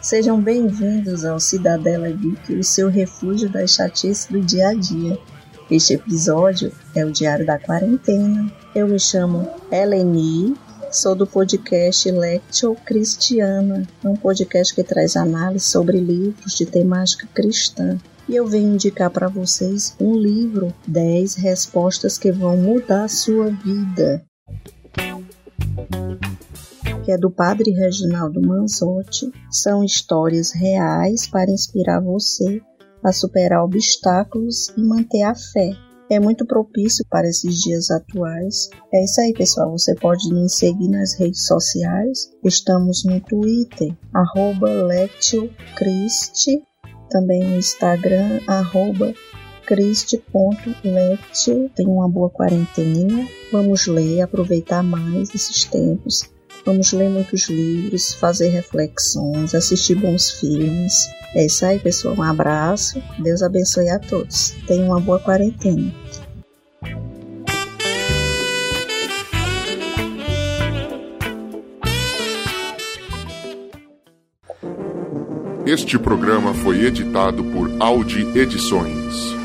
sejam bem-vindos ao Cidadela Geek, o seu refúgio das chatices do dia a dia. Este episódio é o Diário da Quarentena. Eu me chamo Eleni, sou do podcast Lectio Cristiana, um podcast que traz análise sobre livros de temática cristã. E eu venho indicar para vocês um livro, 10 respostas que vão mudar a sua vida que é do padre Reginaldo Manzotti, são histórias reais para inspirar você a superar obstáculos e manter a fé. É muito propício para esses dias atuais. É isso aí, pessoal. Você pode nos seguir nas redes sociais. Estamos no Twitter, arroba também no Instagram, arroba. Tenha uma boa quarentena. Vamos ler, aproveitar mais esses tempos Vamos ler muitos livros, fazer reflexões, assistir bons filmes. É isso aí, pessoal. Um abraço. Deus abençoe a todos. Tenham uma boa quarentena. Este programa foi editado por Audi Edições.